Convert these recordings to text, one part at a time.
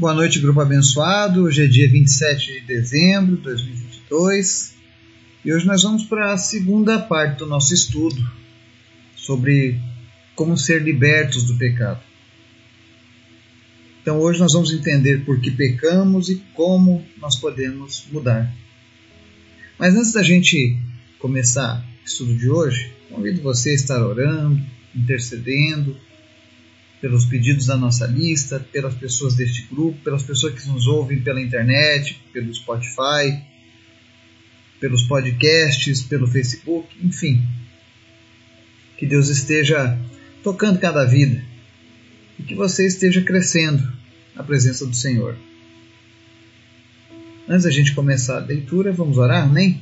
Boa noite, grupo abençoado. Hoje é dia 27 de dezembro de 2022 e hoje nós vamos para a segunda parte do nosso estudo sobre como ser libertos do pecado. Então hoje nós vamos entender por que pecamos e como nós podemos mudar. Mas antes da gente começar o estudo de hoje, convido você a estar orando, intercedendo pelos pedidos da nossa lista, pelas pessoas deste grupo, pelas pessoas que nos ouvem pela internet, pelo Spotify, pelos podcasts, pelo Facebook, enfim. Que Deus esteja tocando cada vida e que você esteja crescendo na presença do Senhor. Antes da gente começar a leitura, vamos orar, amém?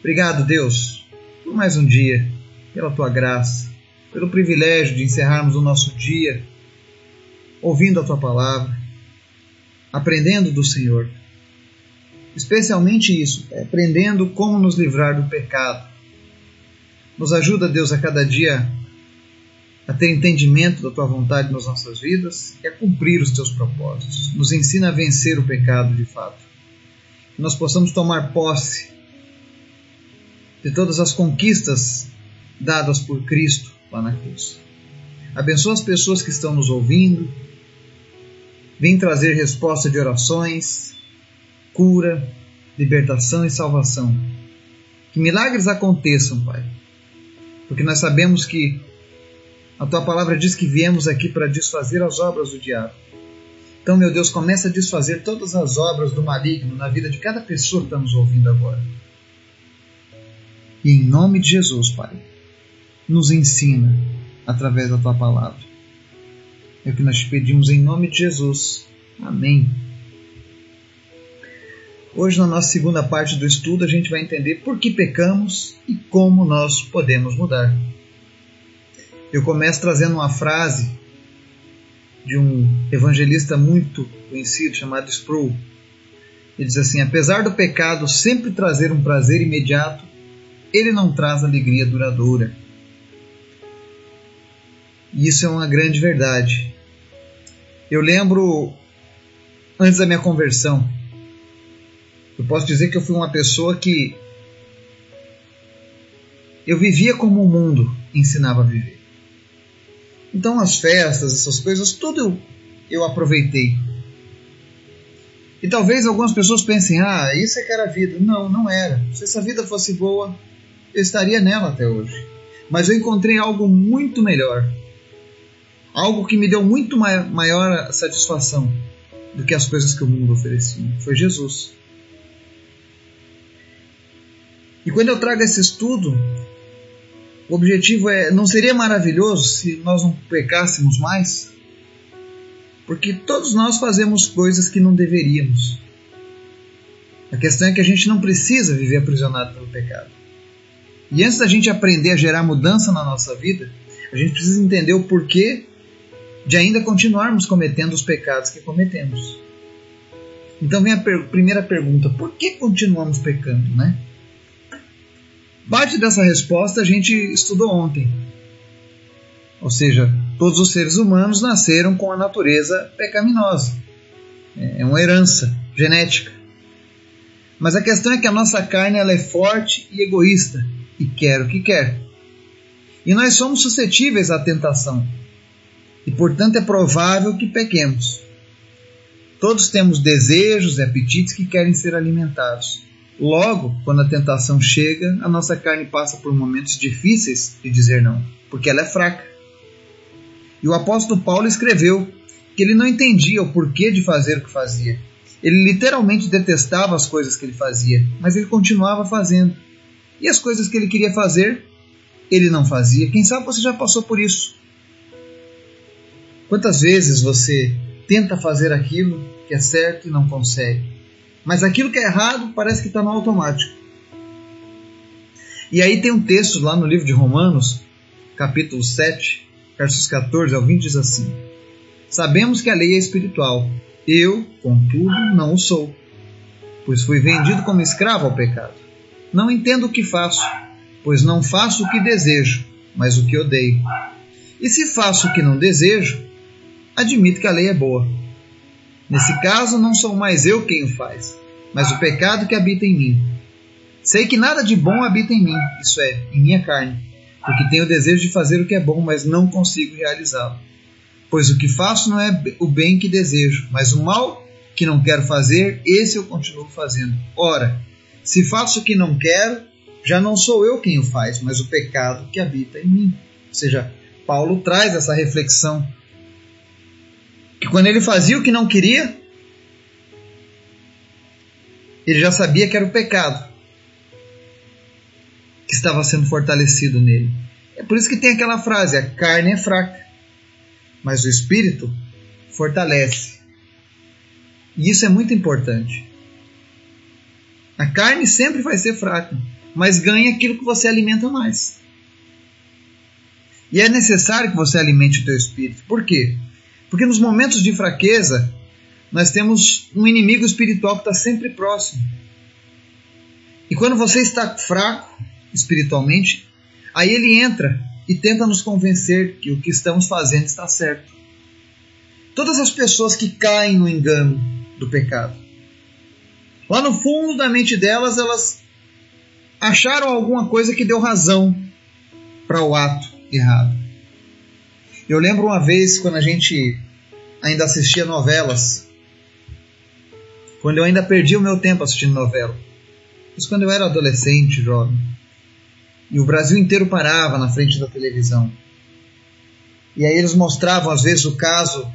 Obrigado, Deus, por mais um dia, pela tua graça pelo privilégio de encerrarmos o nosso dia ouvindo a tua palavra, aprendendo do Senhor. Especialmente isso, aprendendo como nos livrar do pecado. Nos ajuda, Deus, a cada dia a ter entendimento da tua vontade nas nossas vidas e a cumprir os teus propósitos. Nos ensina a vencer o pecado de fato. Que nós possamos tomar posse de todas as conquistas dadas por Cristo lá na cruz. Abençoa as pessoas que estão nos ouvindo. Vem trazer resposta de orações, cura, libertação e salvação. Que milagres aconteçam, Pai. Porque nós sabemos que a tua palavra diz que viemos aqui para desfazer as obras do diabo. Então, meu Deus, começa a desfazer todas as obras do maligno na vida de cada pessoa que está nos ouvindo agora. E em nome de Jesus, Pai nos ensina através da tua palavra. É o que nós pedimos em nome de Jesus. Amém. Hoje, na nossa segunda parte do estudo, a gente vai entender por que pecamos e como nós podemos mudar. Eu começo trazendo uma frase de um evangelista muito conhecido chamado Sproul. Ele diz assim: Apesar do pecado sempre trazer um prazer imediato, ele não traz alegria duradoura. E isso é uma grande verdade. Eu lembro, antes da minha conversão, eu posso dizer que eu fui uma pessoa que eu vivia como o mundo ensinava a viver. Então as festas, essas coisas, tudo eu, eu aproveitei. E talvez algumas pessoas pensem, ah, isso é que era a vida. Não, não era. Se essa vida fosse boa, eu estaria nela até hoje. Mas eu encontrei algo muito melhor algo que me deu muito maior satisfação do que as coisas que o mundo oferecia. Foi Jesus. E quando eu trago esse estudo, o objetivo é: não seria maravilhoso se nós não pecássemos mais? Porque todos nós fazemos coisas que não deveríamos. A questão é que a gente não precisa viver aprisionado pelo pecado. E antes da gente aprender a gerar mudança na nossa vida, a gente precisa entender o porquê de ainda continuarmos cometendo os pecados que cometemos. Então vem a per primeira pergunta: por que continuamos pecando, né? Parte dessa resposta a gente estudou ontem. Ou seja, todos os seres humanos nasceram com a natureza pecaminosa. É uma herança genética. Mas a questão é que a nossa carne ela é forte e egoísta e quer o que quer. E nós somos suscetíveis à tentação e, portanto, é provável que pequemos. Todos temos desejos e apetites que querem ser alimentados. Logo, quando a tentação chega, a nossa carne passa por momentos difíceis de dizer não, porque ela é fraca. E o apóstolo Paulo escreveu que ele não entendia o porquê de fazer o que fazia. Ele literalmente detestava as coisas que ele fazia, mas ele continuava fazendo. E as coisas que ele queria fazer, ele não fazia. Quem sabe você já passou por isso. Quantas vezes você tenta fazer aquilo que é certo e não consegue? Mas aquilo que é errado parece que está no automático. E aí tem um texto lá no livro de Romanos, capítulo 7, versos 14 ao 20, diz assim: Sabemos que a lei é espiritual, eu, contudo, não o sou, pois fui vendido como escravo ao pecado. Não entendo o que faço, pois não faço o que desejo, mas o que odeio. E se faço o que não desejo, admito que a lei é boa. Nesse caso, não sou mais eu quem o faz, mas o pecado que habita em mim. Sei que nada de bom habita em mim, isso é, em minha carne, porque tenho o desejo de fazer o que é bom, mas não consigo realizá-lo. Pois o que faço não é o bem que desejo, mas o mal que não quero fazer, esse eu continuo fazendo. Ora, se faço o que não quero, já não sou eu quem o faz, mas o pecado que habita em mim. Ou seja, Paulo traz essa reflexão que quando ele fazia o que não queria, ele já sabia que era o pecado que estava sendo fortalecido nele. É por isso que tem aquela frase: a carne é fraca, mas o espírito fortalece. E isso é muito importante. A carne sempre vai ser fraca, mas ganha aquilo que você alimenta mais. E é necessário que você alimente o teu espírito. Por quê? Porque nos momentos de fraqueza, nós temos um inimigo espiritual que está sempre próximo. E quando você está fraco espiritualmente, aí ele entra e tenta nos convencer que o que estamos fazendo está certo. Todas as pessoas que caem no engano do pecado, lá no fundo da mente delas, elas acharam alguma coisa que deu razão para o ato errado. Eu lembro uma vez quando a gente ainda assistia novelas, quando eu ainda perdia o meu tempo assistindo novela. Isso quando eu era adolescente, jovem. E o Brasil inteiro parava na frente da televisão. E aí eles mostravam às vezes o caso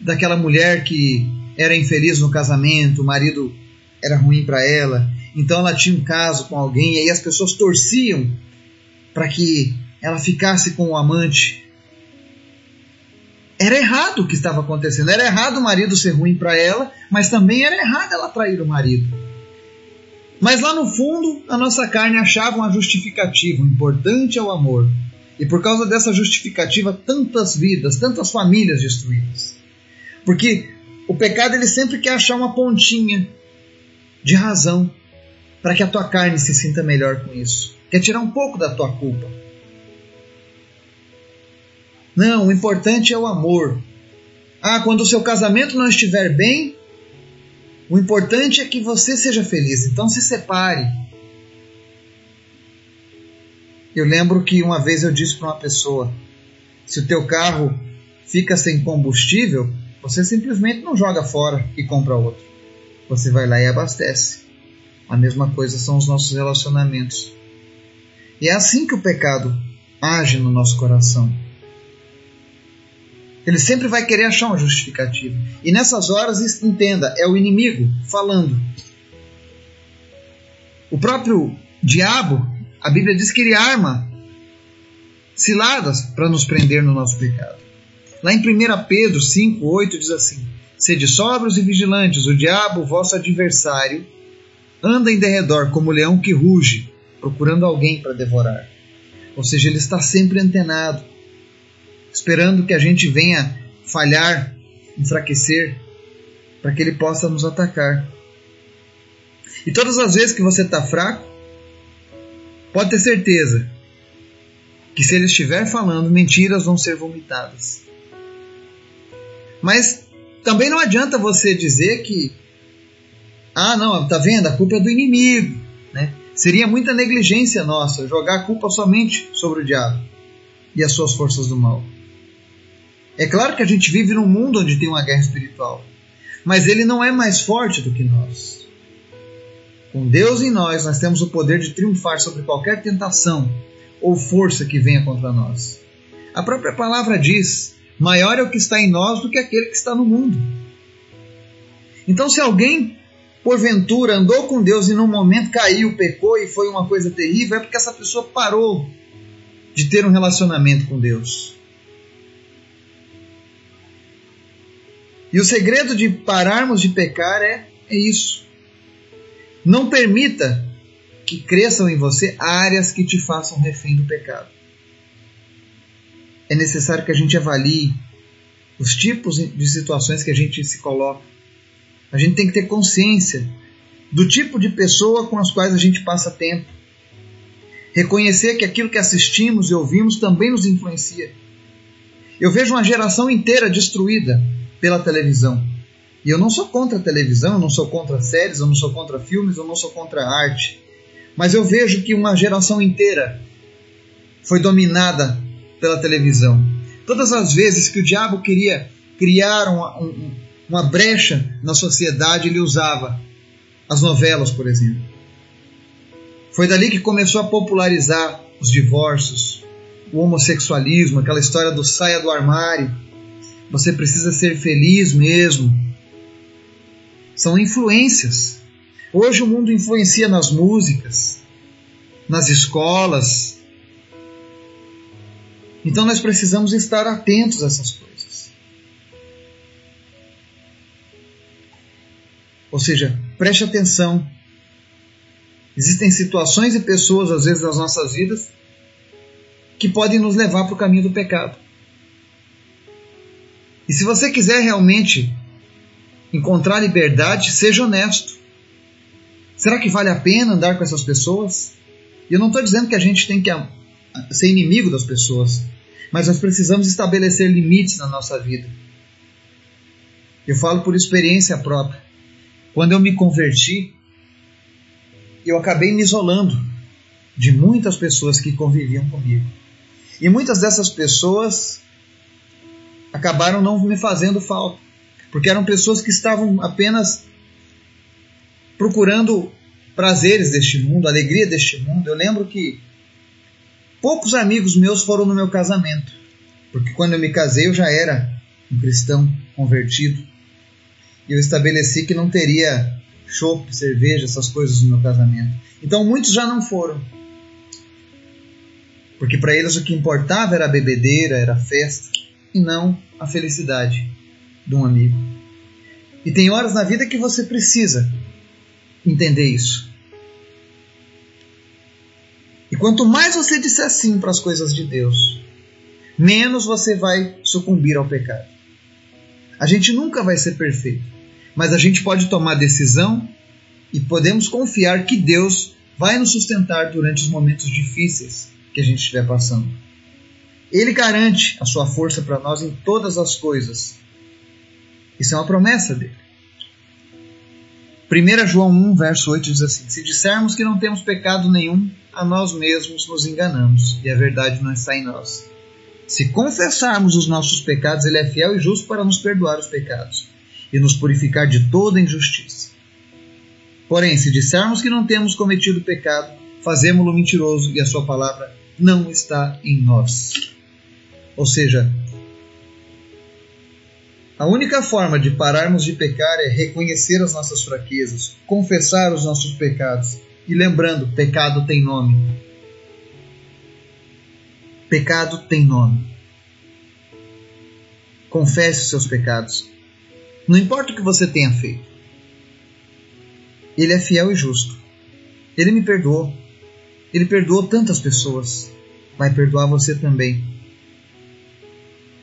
daquela mulher que era infeliz no casamento, o marido era ruim para ela, então ela tinha um caso com alguém e aí as pessoas torciam para que ela ficasse com o amante. Era errado o que estava acontecendo. Era errado o marido ser ruim para ela, mas também era errado ela trair o marido. Mas lá no fundo, a nossa carne achava uma justificativa. O importante é o amor. E por causa dessa justificativa, tantas vidas, tantas famílias destruídas. Porque o pecado ele sempre quer achar uma pontinha de razão para que a tua carne se sinta melhor com isso. Quer tirar um pouco da tua culpa. Não, o importante é o amor. Ah, quando o seu casamento não estiver bem, o importante é que você seja feliz. Então se separe. Eu lembro que uma vez eu disse para uma pessoa: se o teu carro fica sem combustível, você simplesmente não joga fora e compra outro. Você vai lá e abastece. A mesma coisa são os nossos relacionamentos. E é assim que o pecado age no nosso coração. Ele sempre vai querer achar uma justificativa. E nessas horas, entenda, é o inimigo falando. O próprio diabo, a Bíblia diz que ele arma ciladas para nos prender no nosso pecado. Lá em 1 Pedro 5, 8 diz assim: Sede sóbrios e vigilantes, o diabo, vosso adversário, anda em derredor como leão que ruge, procurando alguém para devorar. Ou seja, ele está sempre antenado esperando que a gente venha falhar, enfraquecer, para que ele possa nos atacar. E todas as vezes que você está fraco, pode ter certeza que se ele estiver falando, mentiras vão ser vomitadas. Mas também não adianta você dizer que ah, não, tá vendo? A culpa é do inimigo, né? Seria muita negligência nossa jogar a culpa somente sobre o diabo e as suas forças do mal. É claro que a gente vive num mundo onde tem uma guerra espiritual, mas ele não é mais forte do que nós. Com Deus em nós, nós temos o poder de triunfar sobre qualquer tentação ou força que venha contra nós. A própria palavra diz: maior é o que está em nós do que aquele que está no mundo. Então, se alguém porventura andou com Deus e num momento caiu, pecou e foi uma coisa terrível, é porque essa pessoa parou de ter um relacionamento com Deus. E o segredo de pararmos de pecar é, é isso. Não permita que cresçam em você áreas que te façam refém do pecado. É necessário que a gente avalie os tipos de situações que a gente se coloca. A gente tem que ter consciência do tipo de pessoa com as quais a gente passa tempo. Reconhecer que aquilo que assistimos e ouvimos também nos influencia. Eu vejo uma geração inteira destruída pela televisão. E eu não sou contra a televisão, eu não sou contra séries, eu não sou contra filmes, eu não sou contra arte. Mas eu vejo que uma geração inteira foi dominada pela televisão. Todas as vezes que o diabo queria criar uma, uma brecha na sociedade, ele usava as novelas, por exemplo. Foi dali que começou a popularizar os divórcios, o homossexualismo, aquela história do saia do armário. Você precisa ser feliz mesmo. São influências. Hoje o mundo influencia nas músicas, nas escolas. Então nós precisamos estar atentos a essas coisas. Ou seja, preste atenção. Existem situações e pessoas, às vezes, nas nossas vidas que podem nos levar para o caminho do pecado. E se você quiser realmente encontrar liberdade, seja honesto. Será que vale a pena andar com essas pessoas? E eu não estou dizendo que a gente tem que ser inimigo das pessoas, mas nós precisamos estabelecer limites na nossa vida. Eu falo por experiência própria. Quando eu me converti, eu acabei me isolando de muitas pessoas que conviviam comigo. E muitas dessas pessoas acabaram não me fazendo falta porque eram pessoas que estavam apenas procurando prazeres deste mundo, alegria deste mundo. Eu lembro que poucos amigos meus foram no meu casamento, porque quando eu me casei eu já era um cristão convertido. E eu estabeleci que não teria chopp, cerveja, essas coisas no meu casamento. Então muitos já não foram. Porque para eles o que importava era a bebedeira, era a festa, e não a felicidade de um amigo. E tem horas na vida que você precisa entender isso. E quanto mais você disser sim para as coisas de Deus, menos você vai sucumbir ao pecado. A gente nunca vai ser perfeito, mas a gente pode tomar decisão e podemos confiar que Deus vai nos sustentar durante os momentos difíceis que a gente estiver passando. Ele garante a sua força para nós em todas as coisas isso é uma promessa dele. 1 João 1, verso 8 diz assim: Se dissermos que não temos pecado nenhum, a nós mesmos nos enganamos e a verdade não está em nós. Se confessarmos os nossos pecados, Ele é fiel e justo para nos perdoar os pecados e nos purificar de toda injustiça. Porém, se dissermos que não temos cometido pecado, fazemos-lo mentiroso e a Sua palavra não está em nós. Ou seja, a única forma de pararmos de pecar é reconhecer as nossas fraquezas, confessar os nossos pecados. E lembrando, pecado tem nome. Pecado tem nome. Confesse os seus pecados. Não importa o que você tenha feito. Ele é fiel e justo. Ele me perdoou. Ele perdoou tantas pessoas. Vai perdoar você também.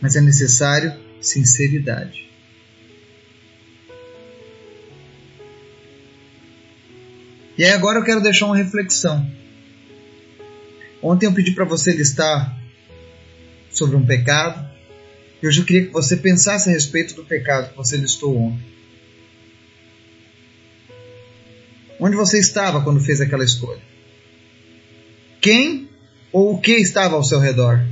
Mas é necessário sinceridade. E aí agora eu quero deixar uma reflexão. Ontem eu pedi para você listar sobre um pecado. E hoje eu queria que você pensasse a respeito do pecado que você listou ontem. Onde você estava quando fez aquela escolha? Quem ou o que estava ao seu redor?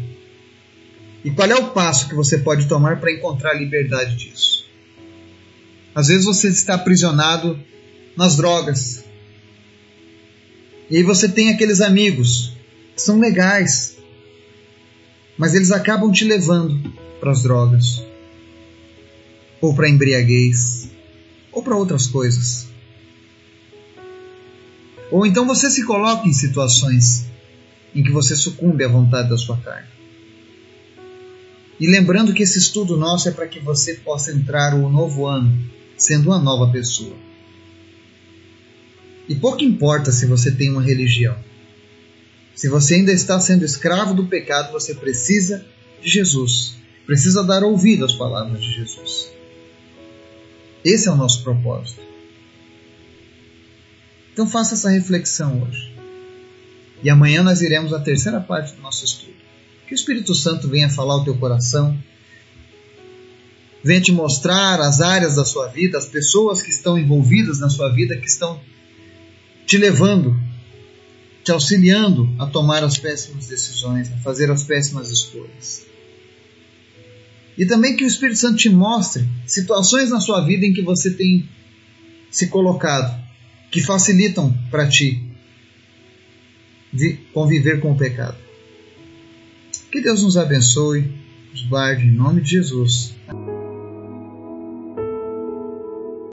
E qual é o passo que você pode tomar para encontrar a liberdade disso? Às vezes você está aprisionado nas drogas. E aí você tem aqueles amigos que são legais, mas eles acabam te levando para as drogas, ou para embriaguez, ou para outras coisas. Ou então você se coloca em situações em que você sucumbe à vontade da sua carne. E lembrando que esse estudo nosso é para que você possa entrar o novo ano sendo uma nova pessoa. E pouco importa se você tem uma religião. Se você ainda está sendo escravo do pecado, você precisa de Jesus. Precisa dar ouvido às palavras de Jesus. Esse é o nosso propósito. Então faça essa reflexão hoje. E amanhã nós iremos à terceira parte do nosso estudo. Que o Espírito Santo venha falar ao teu coração venha te mostrar as áreas da sua vida, as pessoas que estão envolvidas na sua vida, que estão te levando, te auxiliando a tomar as péssimas decisões, a fazer as péssimas escolhas. E também que o Espírito Santo te mostre situações na sua vida em que você tem se colocado, que facilitam para ti conviver com o pecado. Que Deus nos abençoe, nos guarde em nome de Jesus.